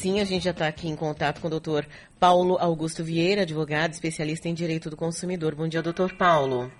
Sim, a gente já está aqui em contato com o doutor Paulo Augusto Vieira, advogado, especialista em direito do consumidor. Bom dia, doutor Paulo.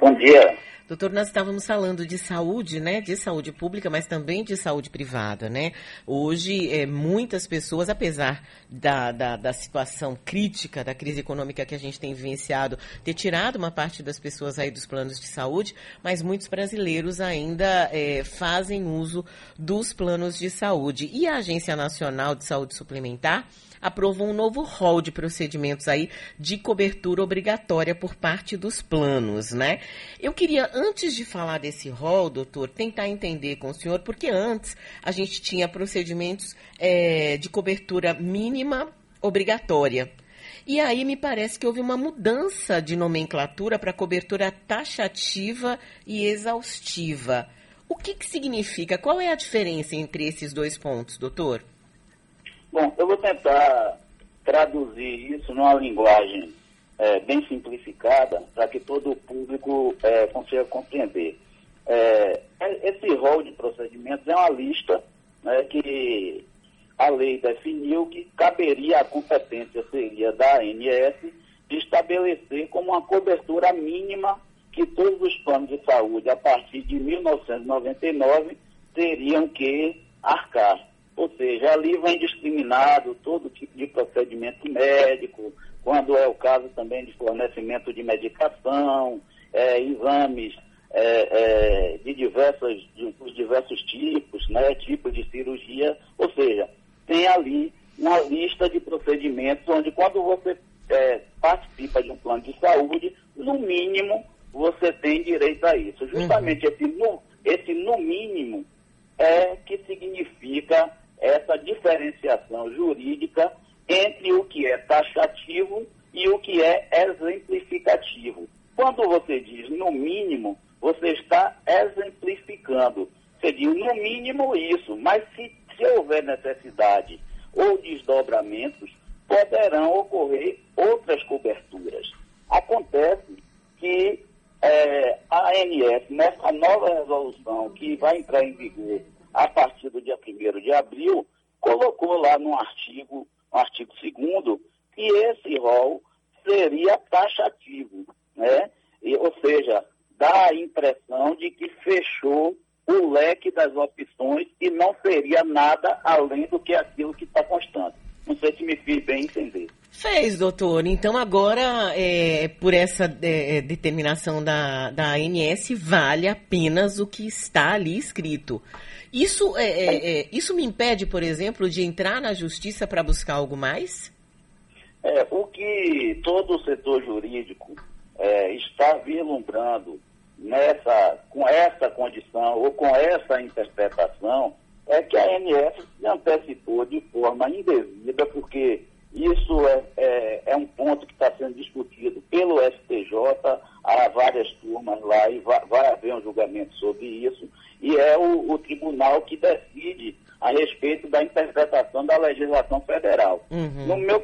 Bom dia. Doutor, nós estávamos falando de saúde, né? De saúde pública, mas também de saúde privada, né? Hoje, é, muitas pessoas, apesar da, da, da, situação crítica da crise econômica que a gente tem vivenciado, ter tirado uma parte das pessoas aí dos planos de saúde, mas muitos brasileiros ainda é, fazem uso dos planos de saúde. E a Agência Nacional de Saúde Suplementar aprovou um novo rol de procedimentos aí de cobertura obrigatória por parte dos planos, né? Eu queria, antes de falar desse rol, doutor, tentar entender com o senhor, porque antes a gente tinha procedimentos é, de cobertura mínima obrigatória. E aí me parece que houve uma mudança de nomenclatura para cobertura taxativa e exaustiva. O que, que significa? Qual é a diferença entre esses dois pontos, doutor? Bom, eu vou tentar traduzir isso numa linguagem é, bem simplificada para que todo o público é, consiga compreender. É, esse rol de procedimentos é uma lista né, que a lei definiu que caberia a competência seria da ANS de estabelecer como uma cobertura mínima que todos os planos de saúde a partir de 1999 teriam que arcar. Ou seja, ali vem discriminado todo tipo de procedimento médico, quando é o caso também de fornecimento de medicação, é, exames é, é, de, diversas, de, de diversos tipos, né, tipos de cirurgia, ou seja, tem ali uma lista de procedimentos onde quando você é, participa de um plano de saúde, no mínimo você tem direito a isso. Justamente uhum. esse, no, esse no mínimo é que significa essa diferenciação jurídica entre o que é taxativo e o que é exemplificativo. Quando você diz no mínimo, você está exemplificando. Você diz no mínimo isso, mas se, se houver necessidade ou desdobramentos, poderão ocorrer outras coberturas. Acontece que é, a ANS, nessa nova resolução que vai entrar em vigor a partir do dia 1 de abril, colocou lá no artigo, no artigo 2 que esse rol seria taxativo, né? E, ou seja, dá a impressão de que fechou o leque das opções não seria nada além do que aquilo que está constante. Não sei se me fiz bem entender. Fez, doutor. Então agora, é, por essa é, é determinação da, da ANS, vale apenas o que está ali escrito. Isso, é, é, é, isso me impede, por exemplo, de entrar na justiça para buscar algo mais? É, o que todo o setor jurídico está vislumbrando nessa, com essa condição ou com essa interpretação é que a ANS se antecipou de forma indevida, porque isso é, é, é um ponto que está sendo discutido pelo STJ, há várias turmas lá e vai, vai haver um julgamento sobre isso, e é o, o, tribunal que decide a respeito da interpretação da legislação federal. Uhum. No meu,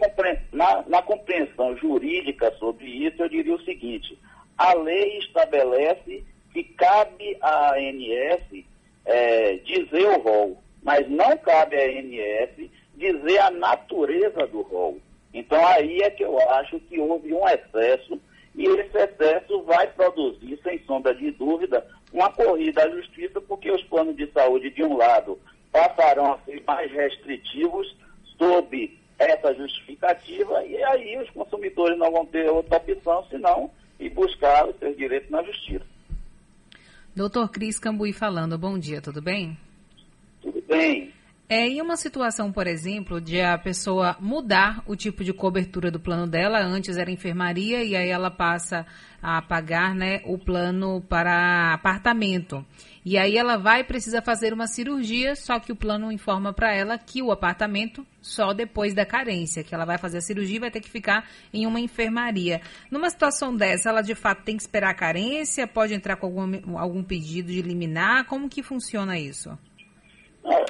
na, na compreensão jurídica sobre isso, eu diria o seguinte: a lei estabelece que cabe à ANS é, dizer o rol, mas não cabe à ANS dizer a natureza do rol. Então aí é que eu acho que houve um excesso e esse excesso vai produzir, sem sombra de dúvida, uma corrida à justiça, porque os planos de saúde, de um lado, passarão a ser mais restritivos sob essa justificativa, e aí os consumidores não vão ter outra opção senão ir buscar os seus direitos na justiça. Doutor Cris Cambuí falando, bom dia, tudo bem? Tudo bem. É, em uma situação, por exemplo, de a pessoa mudar o tipo de cobertura do plano dela, antes era enfermaria e aí ela passa a pagar né, o plano para apartamento. E aí ela vai precisa fazer uma cirurgia, só que o plano informa para ela que o apartamento só depois da carência, que ela vai fazer a cirurgia e vai ter que ficar em uma enfermaria. Numa situação dessa, ela de fato tem que esperar a carência, pode entrar com algum, algum pedido de liminar, como que funciona isso?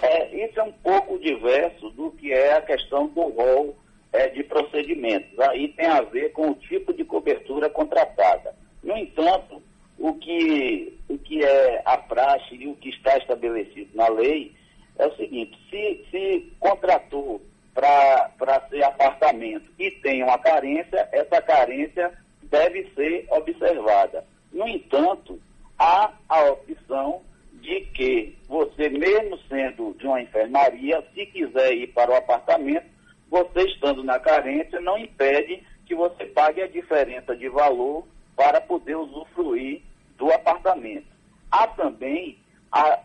É, isso é um pouco diverso do que é a questão do rol é, de procedimentos. Aí tem a ver com o tipo de cobertura contratada. No entanto, o que, o que é a praxe e o que está estabelecido na lei é o seguinte, se, se contratou para ser apartamento e tem uma carência, essa carência deve ser observada. No entanto, há a opção de que você, mesmo sendo de uma enfermaria, se quiser ir para o apartamento, você estando na carência, não impede que você pague a diferença de valor para poder usufruir do apartamento. Há também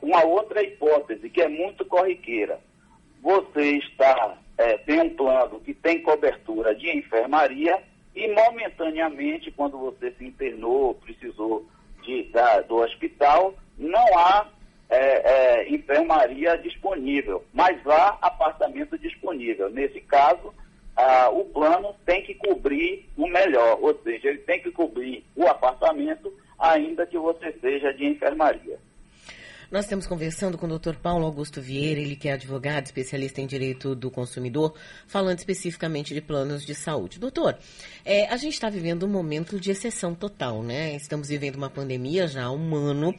uma outra hipótese que é muito corriqueira. Você está, é, tem um plano que tem cobertura de enfermaria e momentaneamente, quando você se internou, precisou de, da, do hospital, não há é, é, enfermaria disponível, mas há apartamento disponível. Nesse caso, ah, o plano tem que cobrir o melhor, ou seja, ele tem que cobrir o apartamento, ainda que você seja de enfermaria. Nós estamos conversando com o Dr. Paulo Augusto Vieira, ele que é advogado, especialista em direito do consumidor, falando especificamente de planos de saúde. Doutor, é, a gente está vivendo um momento de exceção total, né? Estamos vivendo uma pandemia já há um ano,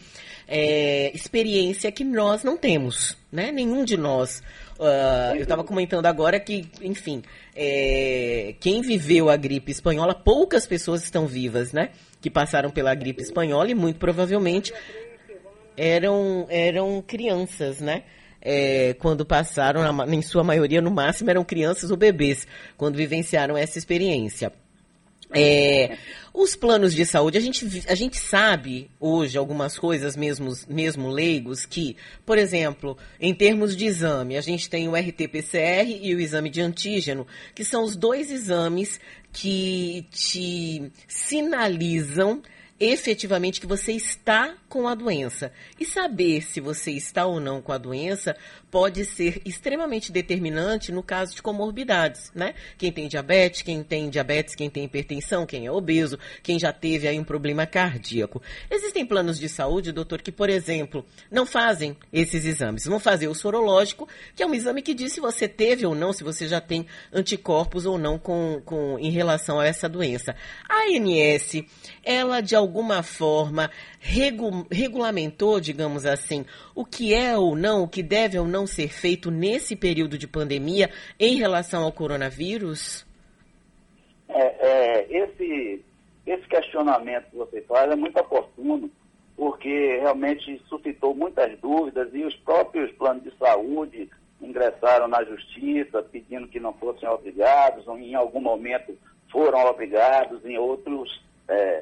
é, experiência que nós não temos, né? Nenhum de nós. Uh, eu estava comentando agora que, enfim, é, quem viveu a gripe espanhola, poucas pessoas estão vivas, né? Que passaram pela gripe espanhola e muito provavelmente eram, eram crianças, né? É, quando passaram, em sua maioria, no máximo, eram crianças ou bebês, quando vivenciaram essa experiência. É, os planos de saúde, a gente, a gente sabe hoje algumas coisas, mesmo, mesmo leigos, que, por exemplo, em termos de exame, a gente tem o RT-PCR e o exame de antígeno, que são os dois exames que te sinalizam efetivamente que você está com a doença. E saber se você está ou não com a doença pode ser extremamente determinante no caso de comorbidades, né? Quem tem diabetes, quem tem diabetes, quem tem hipertensão, quem é obeso, quem já teve aí um problema cardíaco. Existem planos de saúde, doutor, que, por exemplo, não fazem esses exames. Vão fazer o sorológico, que é um exame que diz se você teve ou não, se você já tem anticorpos ou não com, com, em relação a essa doença. A ANS, ela de alguma forma regu regulamentou, digamos assim, o que é ou não, o que deve ou não ser feito nesse período de pandemia em relação ao coronavírus? É, é, esse, esse questionamento que você faz é muito oportuno, porque realmente suscitou muitas dúvidas e os próprios planos de saúde ingressaram na justiça pedindo que não fossem obrigados, ou em algum momento foram obrigados, em outros é,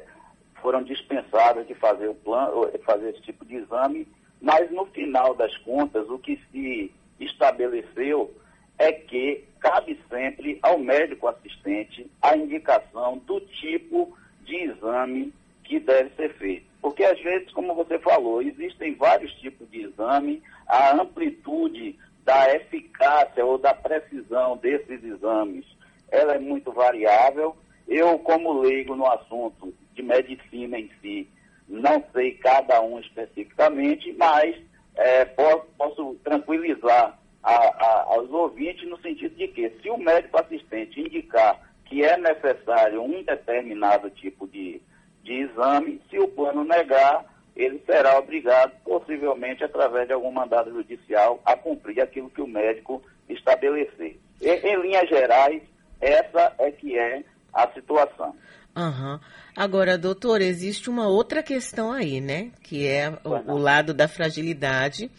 foram dispensadas de fazer o plano, fazer esse tipo de exame, mas no final das contas o que se estabeleceu é que cabe sempre ao médico assistente a indicação do tipo de exame que deve ser feito. Porque às vezes, como você falou, existem vários tipos de exame, a amplitude da eficácia ou da precisão desses exames, ela é muito variável. Eu, como leigo no assunto, de medicina em si. Não sei cada um especificamente, mas é, posso, posso, tranquilizar a, a, aos ouvintes no sentido de que, se o médico assistente indicar que é necessário um determinado tipo de, de exame, se o plano negar, ele será obrigado, possivelmente através de algum mandado judicial, a cumprir aquilo que o médico estabelecer. E, em linhas gerais, essa é que é a situação. Uhum. Agora, doutor, existe uma outra questão aí, né? Que é o, o lado da fragilidade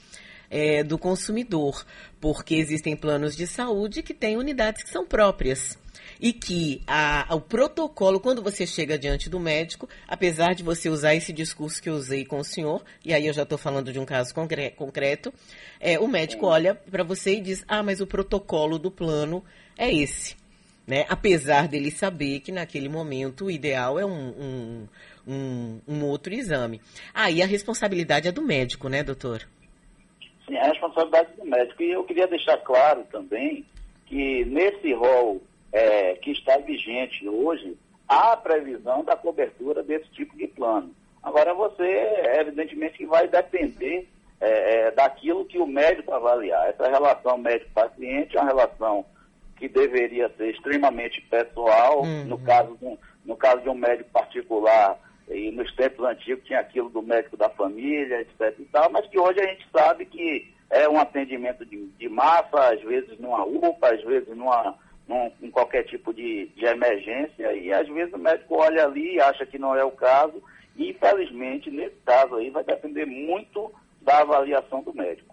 é, do consumidor. Porque existem planos de saúde que têm unidades que são próprias. E que a, o protocolo, quando você chega diante do médico, apesar de você usar esse discurso que eu usei com o senhor, e aí eu já estou falando de um caso concre concreto, é, o médico olha para você e diz: Ah, mas o protocolo do plano é esse né? Apesar dele saber que naquele momento o ideal é um, um, um, um outro exame. Aí ah, a responsabilidade é do médico, né, doutor? Sim, a responsabilidade é do médico. E eu queria deixar claro também que nesse rol é, que está vigente hoje, há previsão da cobertura desse tipo de plano. Agora, você, evidentemente, vai depender é, é, daquilo que o médico avaliar. Essa relação médico-paciente é uma relação que deveria ser extremamente pessoal, uhum. no, caso de um, no caso de um médico particular, e nos tempos antigos tinha aquilo do médico da família, etc e tal, mas que hoje a gente sabe que é um atendimento de, de massa, às vezes numa UPA, às vezes numa, num, em qualquer tipo de, de emergência, e às vezes o médico olha ali e acha que não é o caso, e infelizmente, nesse caso aí, vai depender muito da avaliação do médico.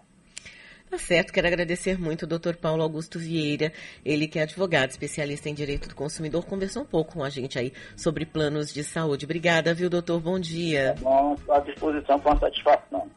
Tá certo, quero agradecer muito o doutor Paulo Augusto Vieira, ele que é advogado, especialista em direito do consumidor, conversou um pouco com a gente aí sobre planos de saúde. Obrigada, viu, doutor? Bom dia. Tá bom, à disposição com satisfação.